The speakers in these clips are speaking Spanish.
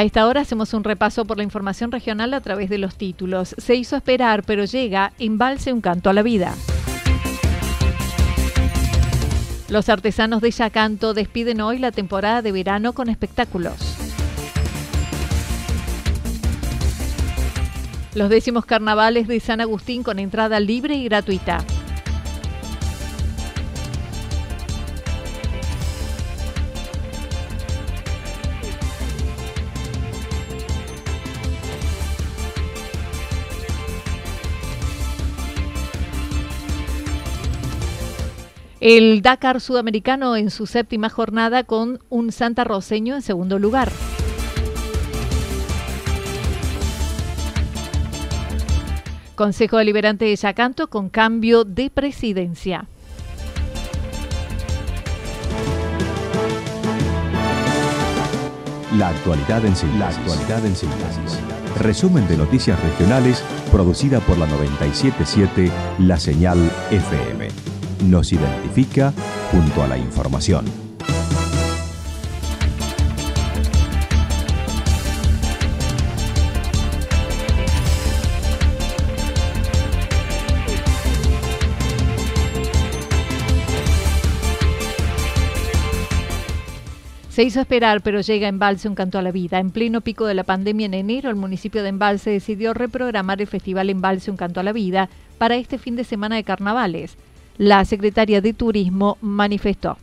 A esta hora hacemos un repaso por la información regional a través de los títulos. Se hizo esperar, pero llega Embalse un canto a la vida. Los artesanos de Yacanto despiden hoy la temporada de verano con espectáculos. Los décimos carnavales de San Agustín con entrada libre y gratuita. El Dakar sudamericano en su séptima jornada con un Santa Roseño en segundo lugar. Consejo Deliberante de Yacanto con cambio de presidencia. La actualidad en síntesis. Resumen de noticias regionales producida por la 977 La Señal FM nos identifica junto a la información. Se hizo esperar, pero llega Embalse un canto a la vida. En pleno pico de la pandemia en enero, el municipio de Embalse decidió reprogramar el Festival Embalse un canto a la vida para este fin de semana de carnavales la secretaria de Turismo manifestó.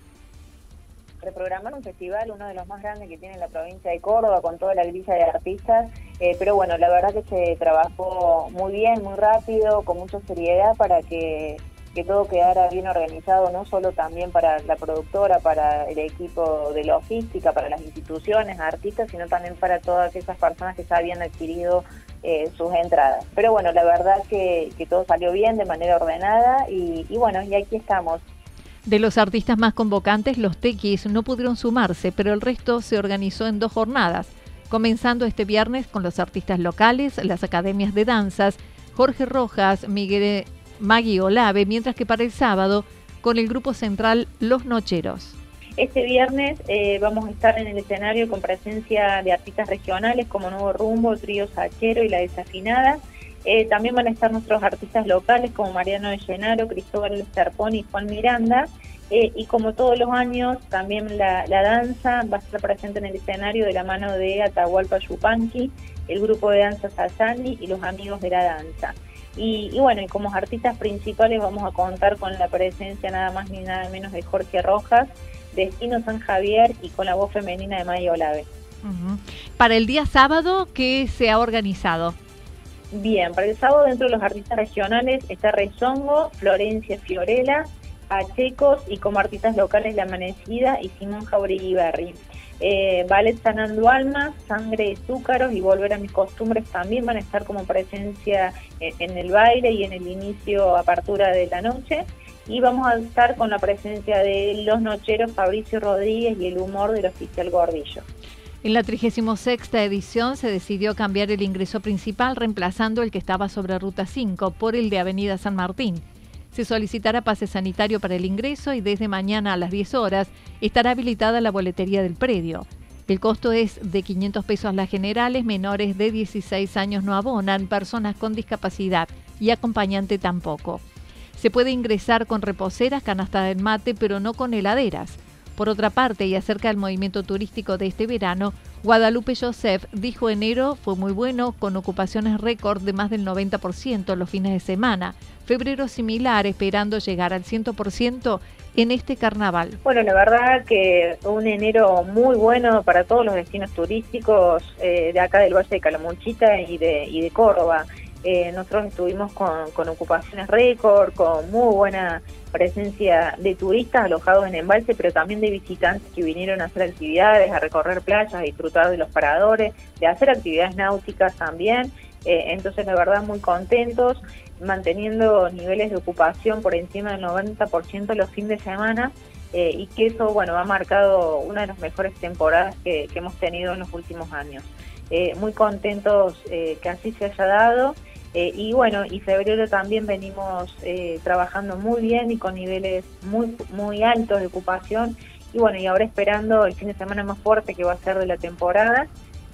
Reprogramar un festival, uno de los más grandes que tiene la provincia de Córdoba, con toda la grilla de artistas, eh, pero bueno, la verdad que se trabajó muy bien, muy rápido, con mucha seriedad para que, que todo quedara bien organizado, no solo también para la productora, para el equipo de logística, para las instituciones, artistas, sino también para todas esas personas que ya habían adquirido eh, sus entradas. Pero bueno, la verdad que, todo salió bien, de manera ordenada y, bueno, y aquí estamos. De los artistas más convocantes, los tequis no pudieron sumarse, pero el resto se organizó en dos jornadas, comenzando este viernes con los artistas locales, las academias de danzas, Jorge Rojas, Miguel Magui Olave, mientras que para el sábado con el grupo central Los Nocheros. Este viernes eh, vamos a estar en el escenario con presencia de artistas regionales como Nuevo Rumbo, Trío Sachero y La Desafinada. Eh, también van a estar nuestros artistas locales como Mariano de Llenaro, Cristóbal Serpón y Juan Miranda. Eh, y como todos los años, también la, danza va a estar presente en el escenario de la mano de Atahualpa Yupanqui, el grupo de danza Sasani y los amigos de la danza. Y, y, bueno, y como artistas principales vamos a contar con la presencia nada más ni nada menos de Jorge Rojas, Destino San Javier y con la voz femenina de Maya Olave. Para el día sábado, ¿qué se ha organizado? Bien, para el sábado dentro de los artistas regionales está Rezongo, Florencia Fiorella, Pachecos y como artistas locales La Amanecida y Simón Jauregui Berry. Eh, Sanando Almas, Sangre de Zúcaros y Volver a mis costumbres también van a estar como presencia en, en el baile y en el inicio, apertura de la noche. y vamos a estar con la presencia de los nocheros Fabricio Rodríguez y el humor del oficial Gordillo. En la 36 edición se decidió cambiar el ingreso principal reemplazando el que estaba sobre Ruta 5 por el de Avenida San Martín. Se solicitará pase sanitario para el ingreso y desde mañana a las 10 horas estará habilitada la boletería del predio. El costo es de 500 pesos las generales, menores de 16 años no abonan, personas con discapacidad y acompañante tampoco. Se puede ingresar con reposeras, canasta del mate, pero no con heladeras. Por otra parte, y acerca del movimiento turístico de este verano, Guadalupe Joseph dijo enero fue muy bueno, con ocupaciones récord de más del 90% los fines de semana. Febrero similar, esperando llegar al 100% en este carnaval. Bueno, la verdad que un enero muy bueno para todos los destinos turísticos eh, de acá del Valle de Calamuchita y de, y de Córdoba. Eh, nosotros estuvimos con, ocupaciones récord, con muy buena presencia de turistas alojados en embalse, pero también de visitantes que vinieron a hacer actividades, a recorrer playas, a disfrutar de los paradores, de hacer actividades náuticas también. Eh, entonces, la verdad, muy contentos, manteniendo niveles de ocupación por encima del 90% los fines de semana. Eh, y que eso, bueno, ha marcado una de las mejores temporadas que, hemos tenido en los últimos años. muy contentos que así se haya dado eh, y bueno, y febrero también venimos eh, trabajando muy bien y con niveles muy, muy altos de ocupación. Y bueno, y ahora esperando el fin de semana más fuerte que va a ser de la temporada.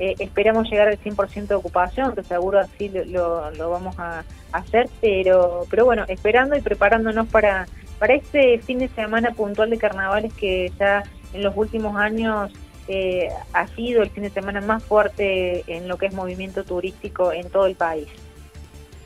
Eh, esperamos llegar al 100% de ocupación, que seguro así lo, lo, vamos a hacer, pero, pero bueno, esperando y preparándonos para, para este fin de semana puntual de carnavales que ya en los últimos años ha sido el fin de semana más fuerte en lo que es movimiento turístico en todo el país.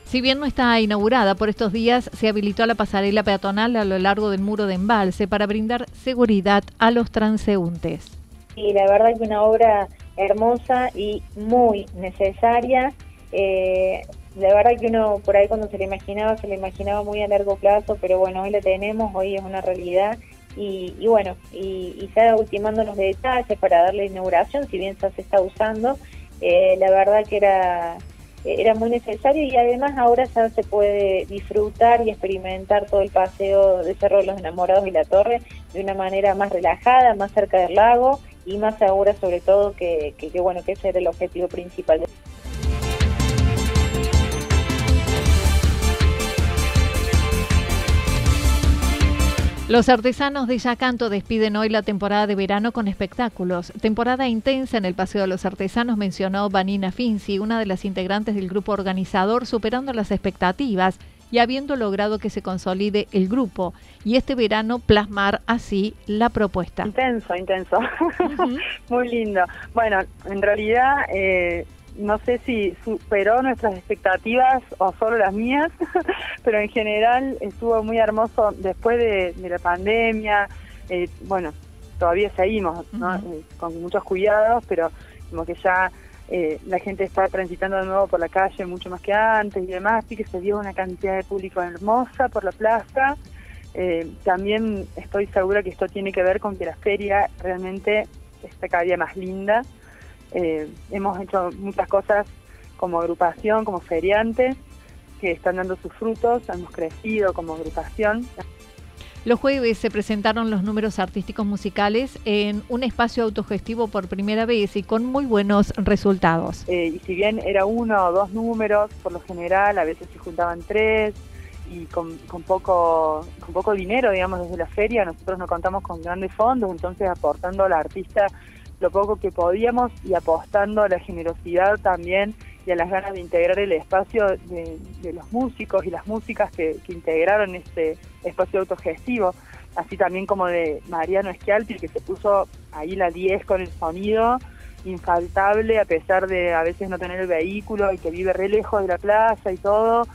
Si bien no está inaugurada por estos días, se habilitó la pasarela peatonal a lo largo del muro de embalse para brindar seguridad a los transeúntes. Sí, la verdad es una obra hermosa y muy necesaria. Eh, la verdad que uno por ahí cuando se le imaginaba, se le imaginaba muy a largo plazo, pero bueno, hoy la tenemos, hoy es una realidad. Y, bueno, y, y ultimando los detalles para darle inauguración, si bien ya se está usando, eh, la verdad que era era muy necesario y además ahora ya se puede disfrutar y experimentar todo el paseo de Cerro de los Enamorados y la Torre de una manera más relajada, más cerca del lago y más segura sobre todo que, que, bueno que ese era el objetivo principal. Los artesanos de Yacanto despiden hoy la temporada de verano con espectáculos. Temporada intensa en el Paseo de los Artesanos, mencionó Vanina Finzi, una de las integrantes del grupo organizador, superando las expectativas y habiendo logrado que se consolide el grupo y este verano plasmar así la propuesta. Intenso, intenso. Muy lindo. Bueno, en realidad eh, no sé si superó nuestras expectativas o solo las mías, pero en general estuvo muy hermoso después de, la pandemia. Eh, bueno, todavía seguimos eh, con muchos cuidados, pero como que ya eh, la gente está transitando de nuevo por la calle mucho más que antes y demás, así que se dio una cantidad de público hermosa por la plaza. también estoy segura que esto tiene que ver con que la feria realmente está cada día más linda eh, hemos hecho muchas cosas como agrupación, como feriantes, que están dando sus frutos, hemos crecido como agrupación. Los jueves se presentaron los números artísticos musicales en un espacio autogestivo por primera vez y con muy buenos resultados. Eh, y si bien era uno o dos números, por lo general a veces se juntaban tres y con, con, poco, con poco dinero, digamos, desde la feria, nosotros no contamos con grandes fondos, entonces aportando a la artista lo poco que podíamos y apostando a la generosidad también y a las ganas de integrar el espacio de, los músicos y las músicas que, integraron este espacio autogestivo, así también como de Mariano Schialpi, que se puso ahí la 10 con el sonido infaltable a pesar de a veces no tener el vehículo y que vive re lejos de la plaza y todo,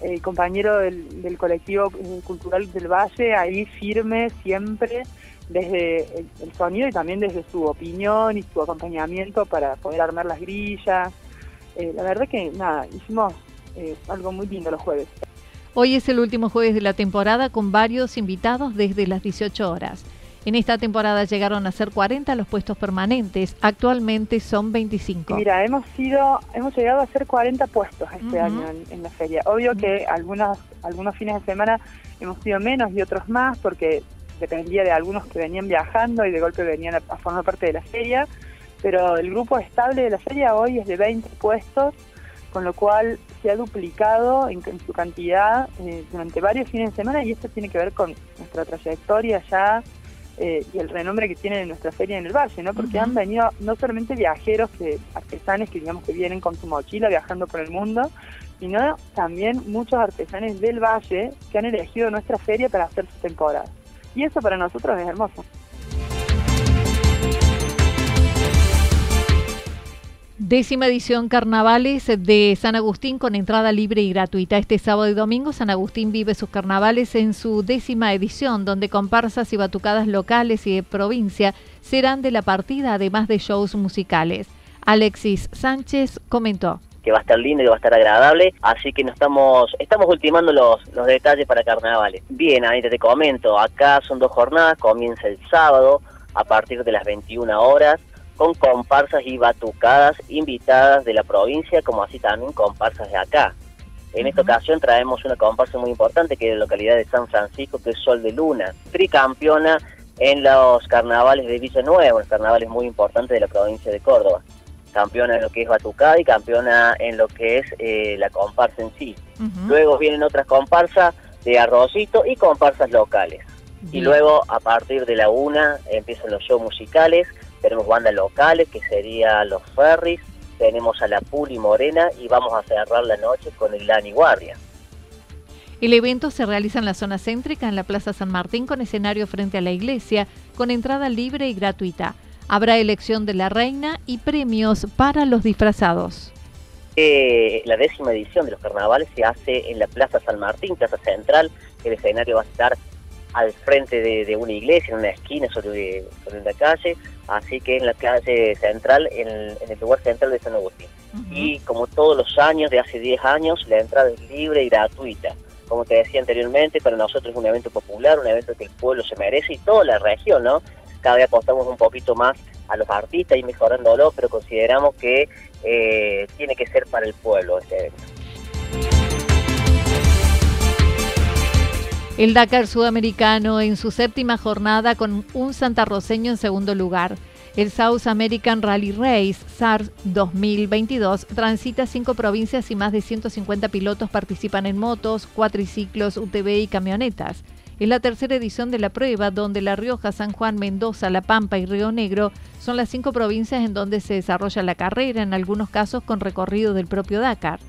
el compañero del, del colectivo cultural del Valle, ahí firme siempre desde el, sonido y también desde su opinión y su acompañamiento para poder armar las grillas. Eh, la verdad que nada, hicimos eh, algo muy lindo los jueves. Hoy es el último jueves de la temporada con varios invitados desde las 18 horas. En esta temporada llegaron a ser 40 los puestos permanentes, actualmente son 25. Mira, hemos sido, hemos llegado a ser 40 puestos este año en, la feria. Obvio que algunos, algunos fines de semana hemos sido menos y otros más, porque dependía de algunos que venían viajando y de golpe venían a, formar parte de la feria, pero el grupo estable de la feria hoy es de 20 puestos, con lo cual se ha duplicado en, su cantidad eh, durante varios fines de semana y esto tiene que ver con nuestra trayectoria ya eh, y el renombre que tiene nuestra feria en el valle, ¿no? Porque han venido no solamente viajeros, que artesanes que digamos que vienen con su mochila viajando por el mundo, sino también muchos artesanes del valle que han elegido nuestra feria para hacer su temporada. Y eso para nosotros es hermoso. Décima edición Carnavales de San Agustín con entrada libre y gratuita. Este sábado y domingo San Agustín vive sus carnavales en su décima edición, donde comparsas y batucadas locales y de provincia serán de la partida, además de shows musicales. Alexis Sánchez comentó que va a estar lindo y va a estar agradable, así que nos estamos, estamos ultimando los, los detalles para carnavales. Bien, ahorita te comento, acá son dos jornadas, comienza el sábado a partir de las 21 horas, con comparsas y batucadas invitadas de la provincia, como así también comparsas de acá. En esta ocasión traemos una comparsa muy importante que es de la localidad de San Francisco, que es Sol de Luna, tricampeona en los carnavales de Villanueva, los carnavales muy importantes de la provincia de Córdoba. Campeona en lo que es batucada y campeona en lo que es eh, la comparsa en sí. Luego vienen otras comparsas de arrocito y comparsas locales. Y luego, a partir de la una, empiezan los shows musicales tenemos bandas locales que serían los Ferris, tenemos a la Puli Morena y vamos a cerrar la noche con el Lani Guardia. El evento se realiza en la zona céntrica, en la Plaza San Martín, con escenario frente a la iglesia, con entrada libre y gratuita. Habrá elección de la reina y premios para los disfrazados. Eh, la décima edición de los carnavales se hace en la Plaza San Martín, Plaza Central. El escenario va a estar al frente de, una iglesia, en una esquina sobre, sobre la calle, así que en la calle central, en, el lugar central de San Agustín. Y como todos los años, de hace 10 años, la entrada es libre y gratuita. Como te decía anteriormente, para nosotros es un evento popular, un evento que el pueblo se merece y toda la región, ¿no? Cada vez apostamos un poquito más a los artistas y mejorándolo, pero consideramos que eh, tiene que ser para el pueblo este evento. El Dakar sudamericano en su séptima jornada con un santarroceño en segundo lugar. El South American Rally Race SARS 2022 transita cinco provincias y más de 150 pilotos participan en motos, cuatriciclos, UTV y camionetas. Es la tercera edición de la prueba donde La Rioja, San Juan, Mendoza, La Pampa y Río Negro son las cinco provincias en donde se desarrolla la carrera, en algunos casos con recorrido del propio Dakar.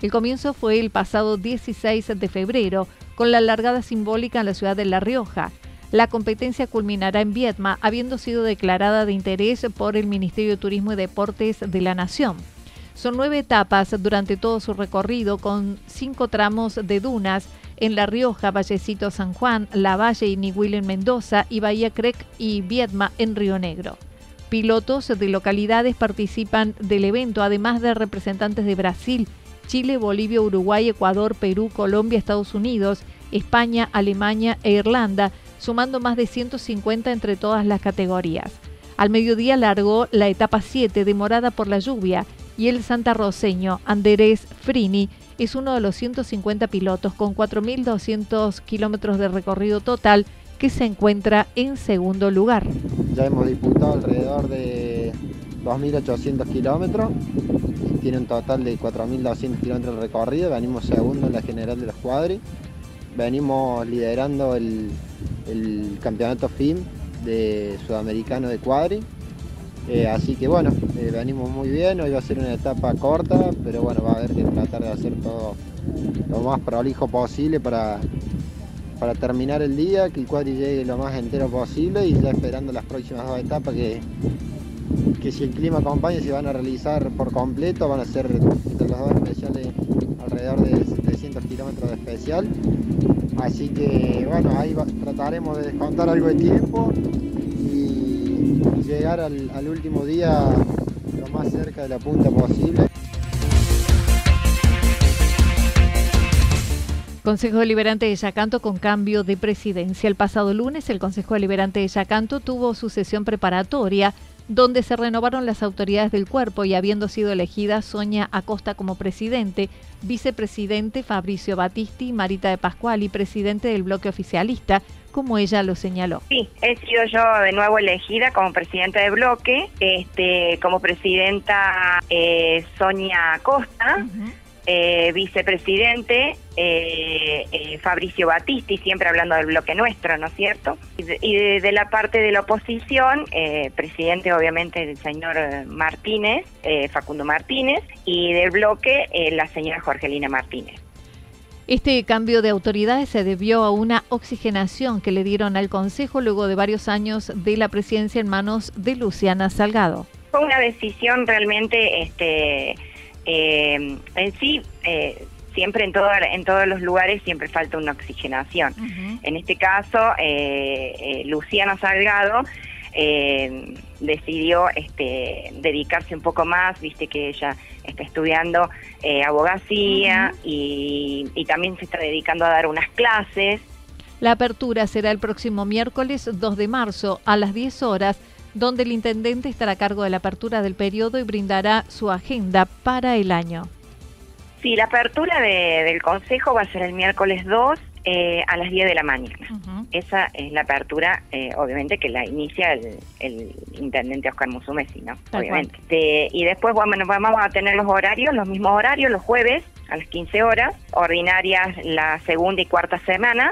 El comienzo fue el pasado 16 de febrero, con la largada simbólica en la ciudad de La Rioja. La competencia culminará en Vietma, habiendo sido declarada de interés por el Ministerio de Turismo y Deportes de la Nación. Son nueve etapas durante todo su recorrido, con cinco tramos de dunas en La Rioja, Vallecito San Juan, La Valle y Nihuil en Mendoza y Bahía Crec y Vietma en Río Negro. Pilotos de localidades participan del evento, además de representantes de Brasil, Chile, Bolivia, Uruguay, Ecuador, Perú, Colombia, Estados Unidos, España, Alemania e Irlanda, sumando más de 150 entre todas las categorías. Al mediodía largó la etapa 7, demorada por la lluvia, y el santarroceño Andrés Frini es uno de los 150 pilotos con 4.200 kilómetros de recorrido total que se encuentra en segundo lugar. Ya hemos disputado alrededor de 2.800 kilómetros. Tiene un total de 4.200 kilómetros de recorrido, venimos segundo en la general de los cuadri, venimos liderando el, campeonato FIM de sudamericano de cuadri, eh, así que bueno, eh, venimos muy bien, hoy va a ser una etapa corta, pero bueno, va a haber que tratar de hacer todo lo más prolijo posible para, para terminar el día, que el cuadri llegue lo más entero posible y ya esperando las próximas dos etapas que que si el clima acompaña se van a realizar por completo, van a ser entre los dos especiales alrededor de 700 kilómetros de especial. Así que bueno, ahí trataremos de descontar algo de tiempo y llegar al, al último día lo más cerca de la punta posible. Consejo Deliberante de Yacanto con cambio de presidencia. El pasado lunes el Consejo Deliberante de Yacanto tuvo su sesión preparatoria donde se renovaron las autoridades del cuerpo y habiendo sido elegida Sonia Acosta como presidente, vicepresidente Fabricio Batisti, Marita de Pascual y presidente del bloque oficialista, como ella lo señaló. Sí, he sido yo de nuevo elegida como presidenta de bloque, este, como presidenta eh, Sonia Acosta. Eh, vicepresidente eh, eh, Fabricio Batisti, siempre hablando del bloque nuestro, ¿no es cierto? Y de, la parte de la oposición, presidente obviamente el señor Martínez, Facundo Martínez, y del bloque la señora Jorgelina Martínez. Este cambio de autoridades se debió a una oxigenación que le dieron al Consejo luego de varios años de la presidencia en manos de Luciana Salgado. Fue una decisión realmente este, eh, en sí, eh, siempre en, todo, en todos los lugares siempre falta una oxigenación. En este caso, eh, eh Luciana Salgado decidió este, dedicarse un poco más, viste que ella está estudiando abogacía y, y también se está dedicando a dar unas clases. La apertura será el próximo miércoles 2 de marzo a las 10 horas donde el intendente estará a cargo de la apertura del periodo y brindará su agenda para el año. Sí, la apertura del Consejo va a ser el miércoles 2 eh, a las 10 de la mañana. Esa es la apertura, eh, obviamente, que la inicia el, intendente Oscar Musumesi, ¿no? obviamente. y después bueno, vamos a tener los horarios, los mismos horarios, los jueves a las 15 horas, ordinarias la segunda y cuarta semana,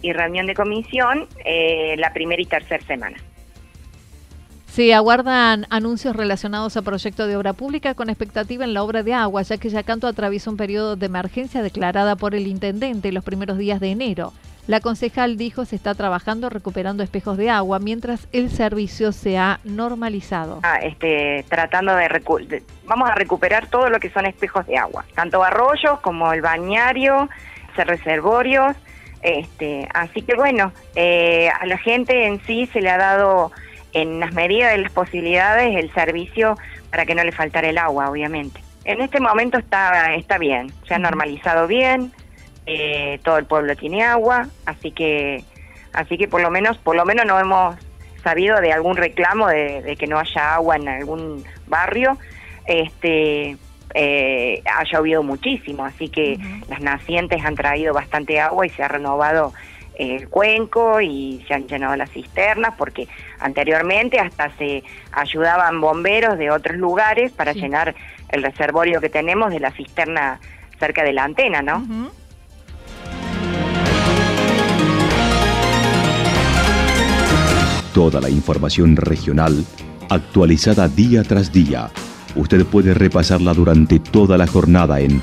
y reunión de comisión eh, la primera y tercera semana. Se aguardan anuncios relacionados a proyectos de obra pública con expectativa en la obra de agua, ya que Yacanto atraviesa un periodo de emergencia declarada por el intendente los primeros días de enero. La concejal dijo se está trabajando recuperando espejos de agua mientras el servicio se ha normalizado. Ah, este, tratando de, vamos a recuperar todo lo que son espejos de agua, tanto arroyos como el bañario, reservorios. Este, así que bueno, eh, a la gente en sí se le ha dado en las medidas de las posibilidades el servicio para que no le faltara el agua, obviamente. En este momento está, está bien, se ha normalizado bien, eh, todo el pueblo tiene agua, así que, así que por lo menos, por lo menos no hemos sabido de algún reclamo de, que no haya agua en algún barrio. Este, eh, ha llovido muchísimo, así que las nacientes han traído bastante agua y se ha renovado el cuenco y se han llenado las cisternas porque anteriormente hasta se ayudaban bomberos de otros lugares para llenar el reservorio que tenemos de la cisterna cerca de la antena, ¿no? Toda la información regional actualizada día tras día. Usted puede repasarla durante toda la jornada en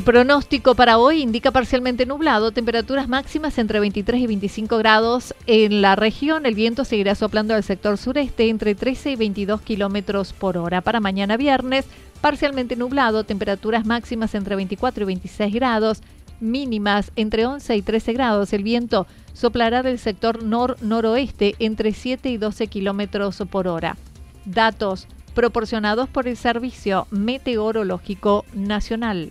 El pronóstico para hoy indica parcialmente nublado, temperaturas máximas entre 23 y 25 grados en la región. El viento seguirá soplando al sector sureste entre 13 y 22 kilómetros por hora. Para mañana viernes, parcialmente nublado, temperaturas máximas entre 24 y 26 grados, mínimas entre 11 y 13 grados. El viento soplará del sector nor-noroeste entre 7 y 12 kilómetros por hora. Datos proporcionados por el Servicio Meteorológico Nacional.